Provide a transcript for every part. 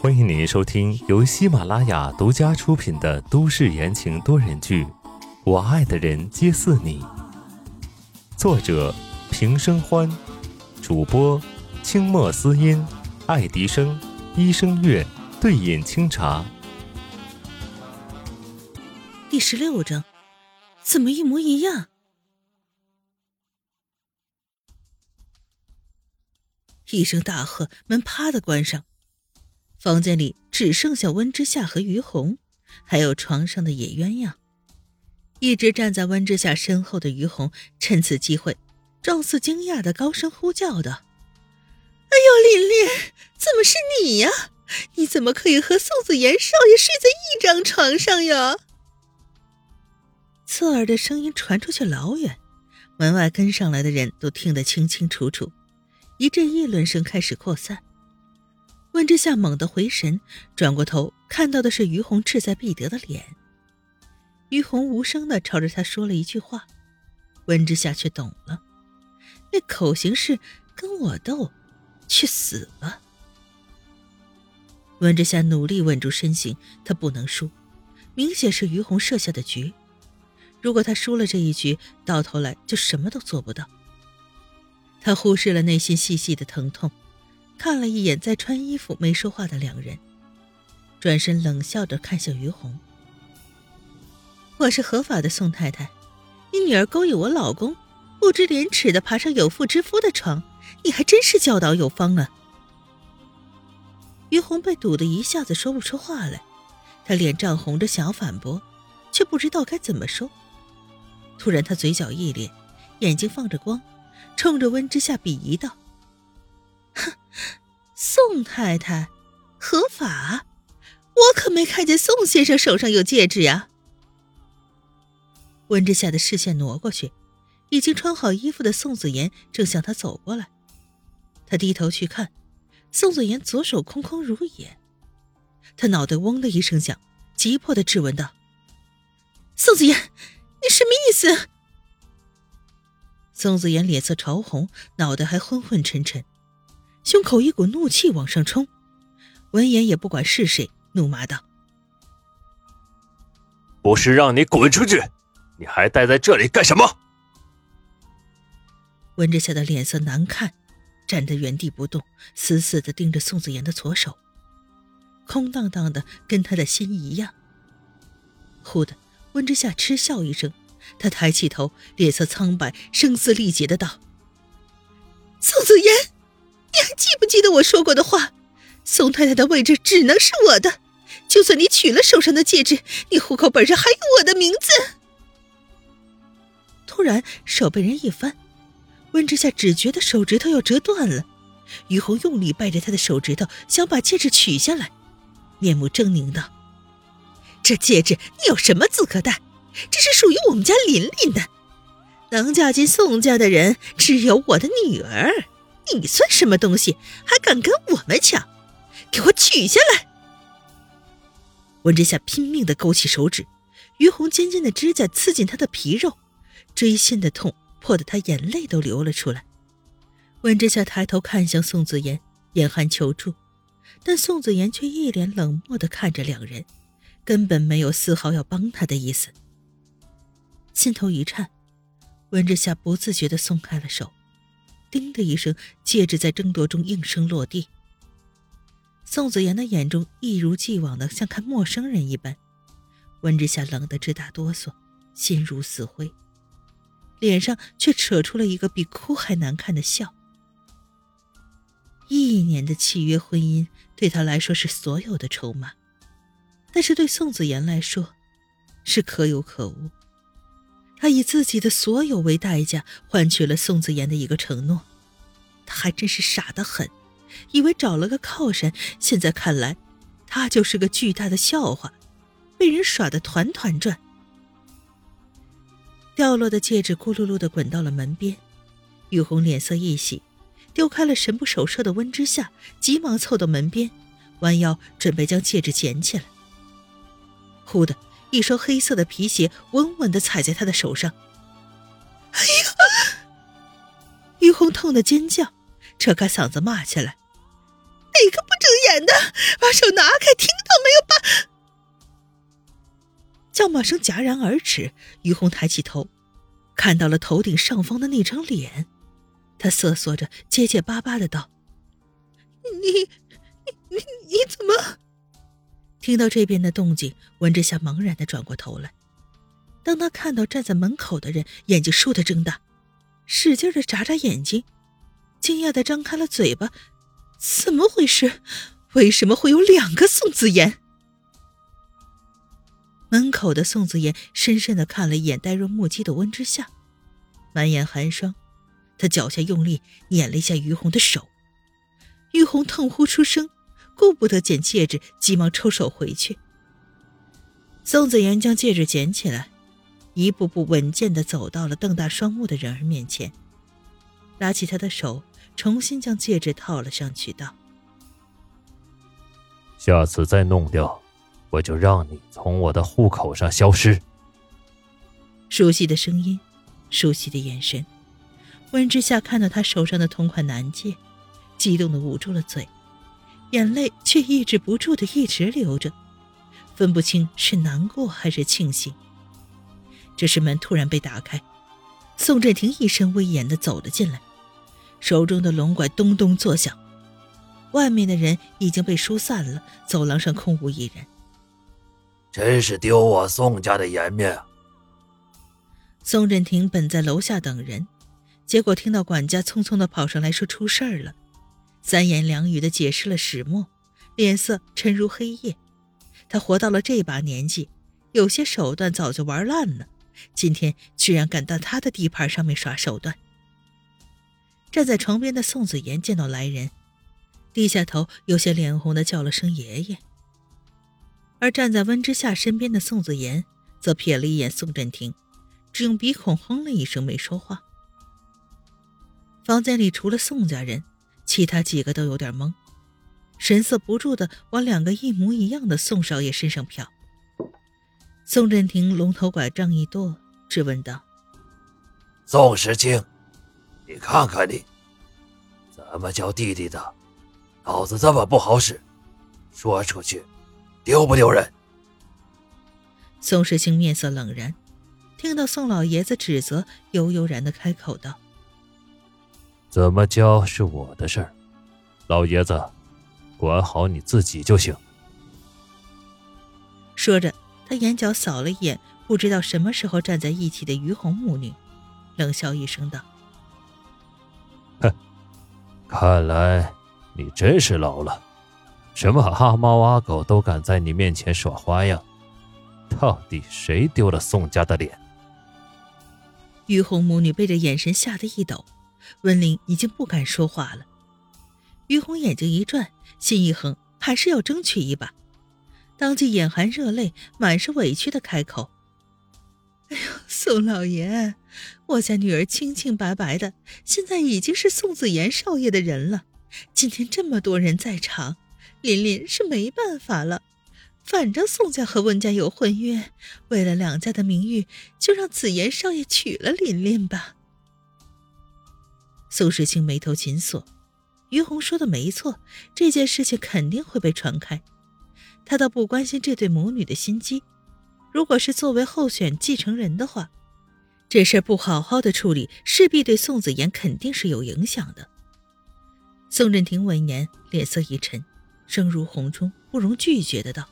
欢迎您收听由喜马拉雅独家出品的都市言情多人剧《我爱的人皆似你》，作者平生欢，主播清墨思音、爱迪生、一生月、对饮清茶。第十六章，怎么一模一样？一声大喝，门啪的关上，房间里只剩下温之夏和于红，还有床上的野鸳鸯。一直站在温之夏身后的于红趁此机会，状似惊讶的高声呼叫道：“哎呦，琳琳，怎么是你呀？你怎么可以和宋子言少爷睡在一张床上呀？”刺耳的声音传出去老远，门外跟上来的人都听得清清楚楚。一阵议论声开始扩散。温之夏猛地回神，转过头，看到的是于红志在必得的脸。于红无声的朝着他说了一句话，温之夏却懂了，那口型是“跟我斗，去死吧”。温之夏努力稳住身形，他不能输，明显是于红设下的局。如果他输了这一局，到头来就什么都做不到。他忽视了内心细细的疼痛，看了一眼在穿衣服没说话的两人，转身冷笑着看向于红：“我是合法的宋太太，你女儿勾引我老公，不知廉耻的爬上有妇之夫的床，你还真是教导有方啊！”于红被堵得一下子说不出话来，她脸涨红着想要反驳，却不知道该怎么说。突然，她嘴角一咧，眼睛放着光。冲着温之夏鄙夷道：“哼，宋太太，合法？我可没看见宋先生手上有戒指呀。”温之夏的视线挪过去，已经穿好衣服的宋子言正向他走过来。他低头去看，宋子言左手空空如也。他脑袋嗡的一声响，急迫的质问道：“宋子言，你什么意思？”宋子言脸色潮红，脑袋还昏昏沉沉，胸口一股怒气往上冲。闻言也不管是谁，怒骂道：“不是让你滚出去，你还待在这里干什么？”温之夏的脸色难看，站在原地不动，死死的盯着宋子妍的左手，空荡荡的，跟他的心一样。忽的，温之夏嗤笑一声。他抬起头，脸色苍白，声嘶力竭的道：“宋子言，你还记不记得我说过的话？宋太太的位置只能是我的，就算你取了手上的戒指，你户口本上还有我的名字。”突然，手被人一翻，温之夏只觉得手指头要折断了。于红用力掰着他的手指头，想把戒指取下来，面目狰狞道：“这戒指你有什么资格戴？”这是属于我们家琳琳的，能嫁进宋家的人只有我的女儿。你算什么东西，还敢跟我们抢？给我取下来！温之夏拼命的勾起手指，于红尖尖的指甲刺进他的皮肉，锥心的痛迫得他眼泪都流了出来。温之夏抬头看向宋子言，眼含求助，但宋子言却一脸冷漠的看着两人，根本没有丝毫要帮他的意思。心头一颤，温之夏不自觉地松开了手，叮的一声，戒指在争夺中应声落地。宋子言的眼中一如既往的像看陌生人一般，温之夏冷得直打哆嗦，心如死灰，脸上却扯出了一个比哭还难看的笑。一年的契约婚姻对他来说是所有的筹码，但是对宋子言来说，是可有可无。他以自己的所有为代价换取了宋子言的一个承诺，他还真是傻得很，以为找了个靠山，现在看来，他就是个巨大的笑话，被人耍得团团转。掉落的戒指咕噜噜的滚到了门边，玉红脸色一喜，丢开了神不守舍的温之夏，急忙凑到门边，弯腰准备将戒指捡起来。忽的。一双黑色的皮鞋稳稳的踩在他的手上。哎呀！于红痛得尖叫，扯开嗓子骂起来：“你脸的，把手拿开！听到没有？把叫骂声戛然而止。于红抬起头，看到了头顶上方的那张脸，他瑟缩着，结结巴巴的道：“你，你，你，你怎么？”听到这边的动静，温之夏茫然的转过头来。当他看到站在门口的人，眼睛倏地睁大，使劲的眨眨眼睛，惊讶的张开了嘴巴。怎么回事？为什么会有两个宋子妍？门口的宋子妍深深的看了一眼呆若木鸡的温之夏，满眼寒霜。他脚下用力捻了一下于红的手，于红痛呼出声，顾不得捡戒指，急忙抽手回去。宋子言将戒指捡起来。一步步稳健的走到了瞪大双目的人儿面前，拉起他的手，重新将戒指套了上去，道：“下次再弄掉，我就让你从我的户口上消失。”熟悉的声音，熟悉的眼神，温之夏看到他手上的同款男戒，激动的捂住了嘴，眼泪却抑制不住的一直流着，分不清是难过还是庆幸。这时门突然被打开，宋振庭一身威严的走了进来，手中的龙拐咚咚作响。外面的人已经被疏散了，走廊上空无一人。真是丢我宋家的颜面啊！宋振庭本在楼下等人，结果听到管家匆匆的跑上来说出事儿了，三言两语的解释了始末，脸色沉如黑夜。他活到了这把年纪，有些手段早就玩烂了。今天居然敢到他的地盘上面耍手段！站在床边的宋子言见到来人，低下头，有些脸红的叫了声“爷爷”。而站在温之夏身边的宋子言则瞥了一眼宋振廷，只用鼻孔哼了一声，没说话。房间里除了宋家人，其他几个都有点懵，神色不住的往两个一模一样的宋少爷身上瞟。宋振廷龙头拐杖一跺，质问道：“宋时清，你看看你，怎么叫弟弟的？脑子这么不好使，说出去丢不丢人？”宋时清面色冷然，听到宋老爷子指责，悠悠然的开口道：“怎么教是我的事儿，老爷子，管好你自己就行。”说着。他眼角扫了一眼，不知道什么时候站在一起的于红母女，冷笑一声道：“哼，看来你真是老了，什么阿猫阿狗都敢在你面前耍花样，到底谁丢了宋家的脸？”于红母女被这眼神吓得一抖，温玲已经不敢说话了。于红眼睛一转，心一横，还是要争取一把。当即眼含热泪，满是委屈的开口：“哎呦，宋老爷，我家女儿清清白白的，现在已经是宋子言少爷的人了。今天这么多人在场，琳琳是没办法了。反正宋家和温家有婚约，为了两家的名誉，就让子言少爷娶了琳琳吧。”宋世清眉头紧锁，于红说的没错，这件事情肯定会被传开。他倒不关心这对母女的心机，如果是作为候选继承人的话，这事不好好的处理，势必对宋子妍肯定是有影响的。宋振庭闻言，脸色一沉，声如洪钟，不容拒绝的道：“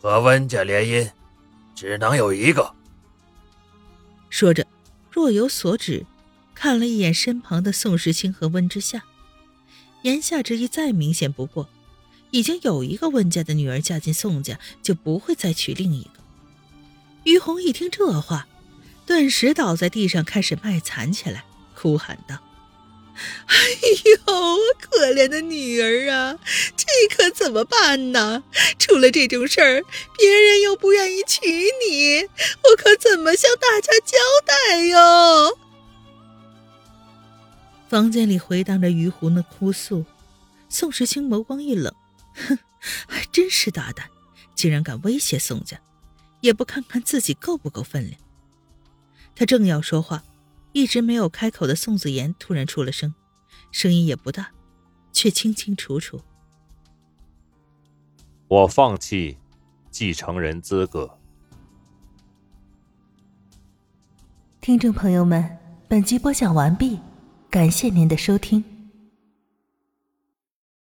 和温家联姻，只能有一个。”说着，若有所指，看了一眼身旁的宋时清和温之夏，言下之意再明显不过。已经有一个温家的女儿嫁进宋家，就不会再娶另一个。于红一听这话，顿时倒在地上，开始卖惨起来，哭喊道：“哎呦，可怜的女儿啊，这可怎么办呢？出了这种事儿，别人又不愿意娶你，我可怎么向大家交代哟？”房间里回荡着于红的哭诉，宋时清眸光一冷。哼，还真是大胆，竟然敢威胁宋家，也不看看自己够不够分量。他正要说话，一直没有开口的宋子言突然出了声，声音也不大，却清清楚楚，我放弃继承人资格。听众朋友们，本集播讲完毕，感谢您的收听。